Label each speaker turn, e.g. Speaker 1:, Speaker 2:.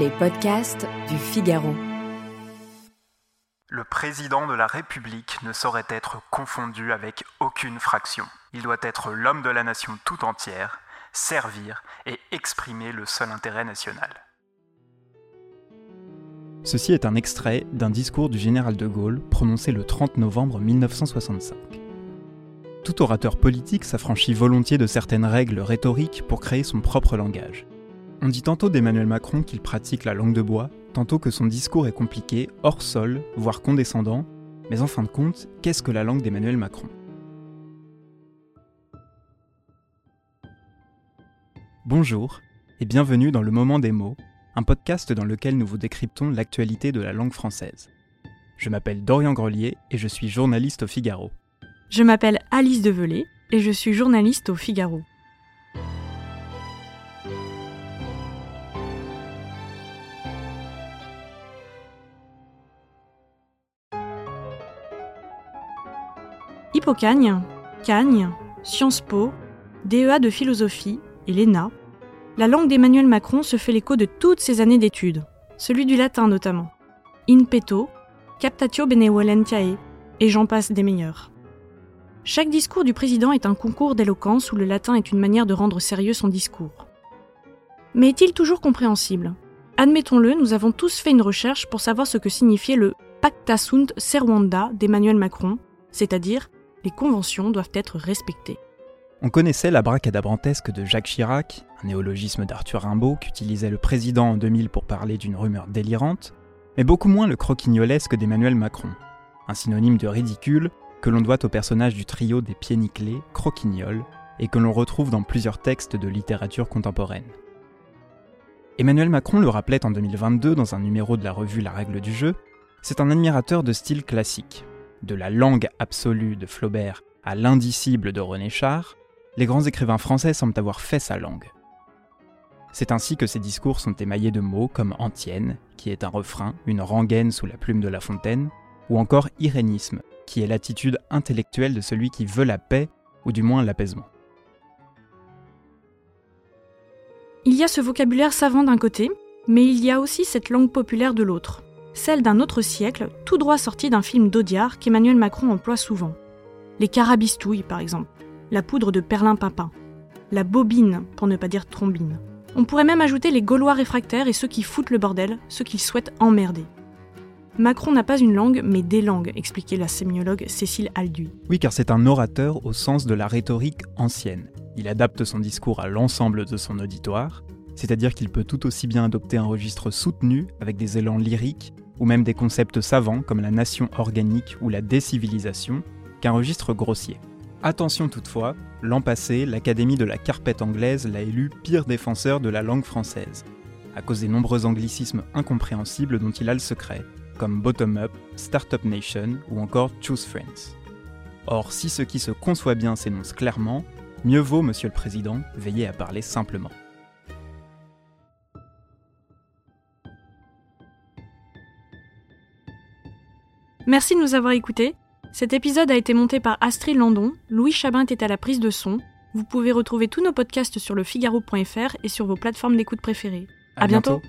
Speaker 1: Les podcasts du Figaro.
Speaker 2: Le président de la République ne saurait être confondu avec aucune fraction. Il doit être l'homme de la nation tout entière, servir et exprimer le seul intérêt national.
Speaker 3: Ceci est un extrait d'un discours du général de Gaulle prononcé le 30 novembre 1965. Tout orateur politique s'affranchit volontiers de certaines règles rhétoriques pour créer son propre langage. On dit tantôt d'Emmanuel Macron qu'il pratique la langue de bois, tantôt que son discours est compliqué, hors sol, voire condescendant, mais en fin de compte, qu'est-ce que la langue d'Emmanuel Macron? Bonjour et bienvenue dans Le Moment des mots, un podcast dans lequel nous vous décryptons l'actualité de la langue française. Je m'appelle Dorian Grelier et je suis journaliste au Figaro.
Speaker 4: Je m'appelle Alice Develay et je suis journaliste au Figaro. Hippocagne, Cagne, Sciences Po, DEA de philosophie et l'ENA, la langue d'Emmanuel Macron se fait l'écho de toutes ses années d'études, celui du latin notamment. In petto, captatio benevolentiae, et j'en passe des meilleurs. Chaque discours du président est un concours d'éloquence où le latin est une manière de rendre sérieux son discours. Mais est-il toujours compréhensible? Admettons-le, nous avons tous fait une recherche pour savoir ce que signifiait le Pacta sunt servanda d'Emmanuel Macron, c'est-à-dire les conventions doivent être respectées.
Speaker 3: On connaissait la bracadabrantesque de Jacques Chirac, un néologisme d'Arthur Rimbaud qu'utilisait le président en 2000 pour parler d'une rumeur délirante, mais beaucoup moins le croquignolesque d'Emmanuel Macron, un synonyme de ridicule que l'on doit au personnage du trio des pieds nickelés, Croquignol, et que l'on retrouve dans plusieurs textes de littérature contemporaine. Emmanuel Macron le rappelait en 2022 dans un numéro de la revue La règle du jeu, c'est un admirateur de style classique, de la langue absolue de Flaubert à l'indicible de René Char, les grands écrivains français semblent avoir fait sa langue. C'est ainsi que ses discours sont émaillés de mots comme antienne, qui est un refrain, une rengaine sous la plume de La Fontaine, ou encore irénisme, qui est l'attitude intellectuelle de celui qui veut la paix, ou du moins l'apaisement.
Speaker 4: Il y a ce vocabulaire savant d'un côté, mais il y a aussi cette langue populaire de l'autre, celle d'un autre siècle, tout droit sorti d'un film d'Audiard qu'Emmanuel Macron emploie souvent. Les carabistouilles, par exemple, la poudre de perlimpinpin, la bobine, pour ne pas dire trombine. On pourrait même ajouter les Gaulois réfractaires et ceux qui foutent le bordel, ceux qui souhaitent emmerder. Macron n'a pas une langue, mais des langues, expliquait la sémiologue Cécile Alduy.
Speaker 3: Oui, car c'est un orateur au sens de la rhétorique ancienne. Il adapte son discours à l'ensemble de son auditoire, c'est-à-dire qu'il peut tout aussi bien adopter un registre soutenu avec des élans lyriques ou même des concepts savants comme la nation organique ou la décivilisation, qu'un registre grossier. Attention toutefois, l'an passé, l'Académie de la carpette anglaise l'a élu pire défenseur de la langue française, à cause des nombreux anglicismes incompréhensibles dont il a le secret, comme Bottom-up, Startup Nation ou encore Choose Friends. Or, si ce qui se conçoit bien s'énonce clairement, mieux vaut, Monsieur le Président, veiller à parler simplement.
Speaker 4: Merci de nous avoir écoutés. Cet épisode a été monté par Astrid Landon, Louis Chabin est à la prise de son. Vous pouvez retrouver tous nos podcasts sur le figaro.fr et sur vos plateformes d'écoute préférées.
Speaker 3: À,
Speaker 4: bientôt.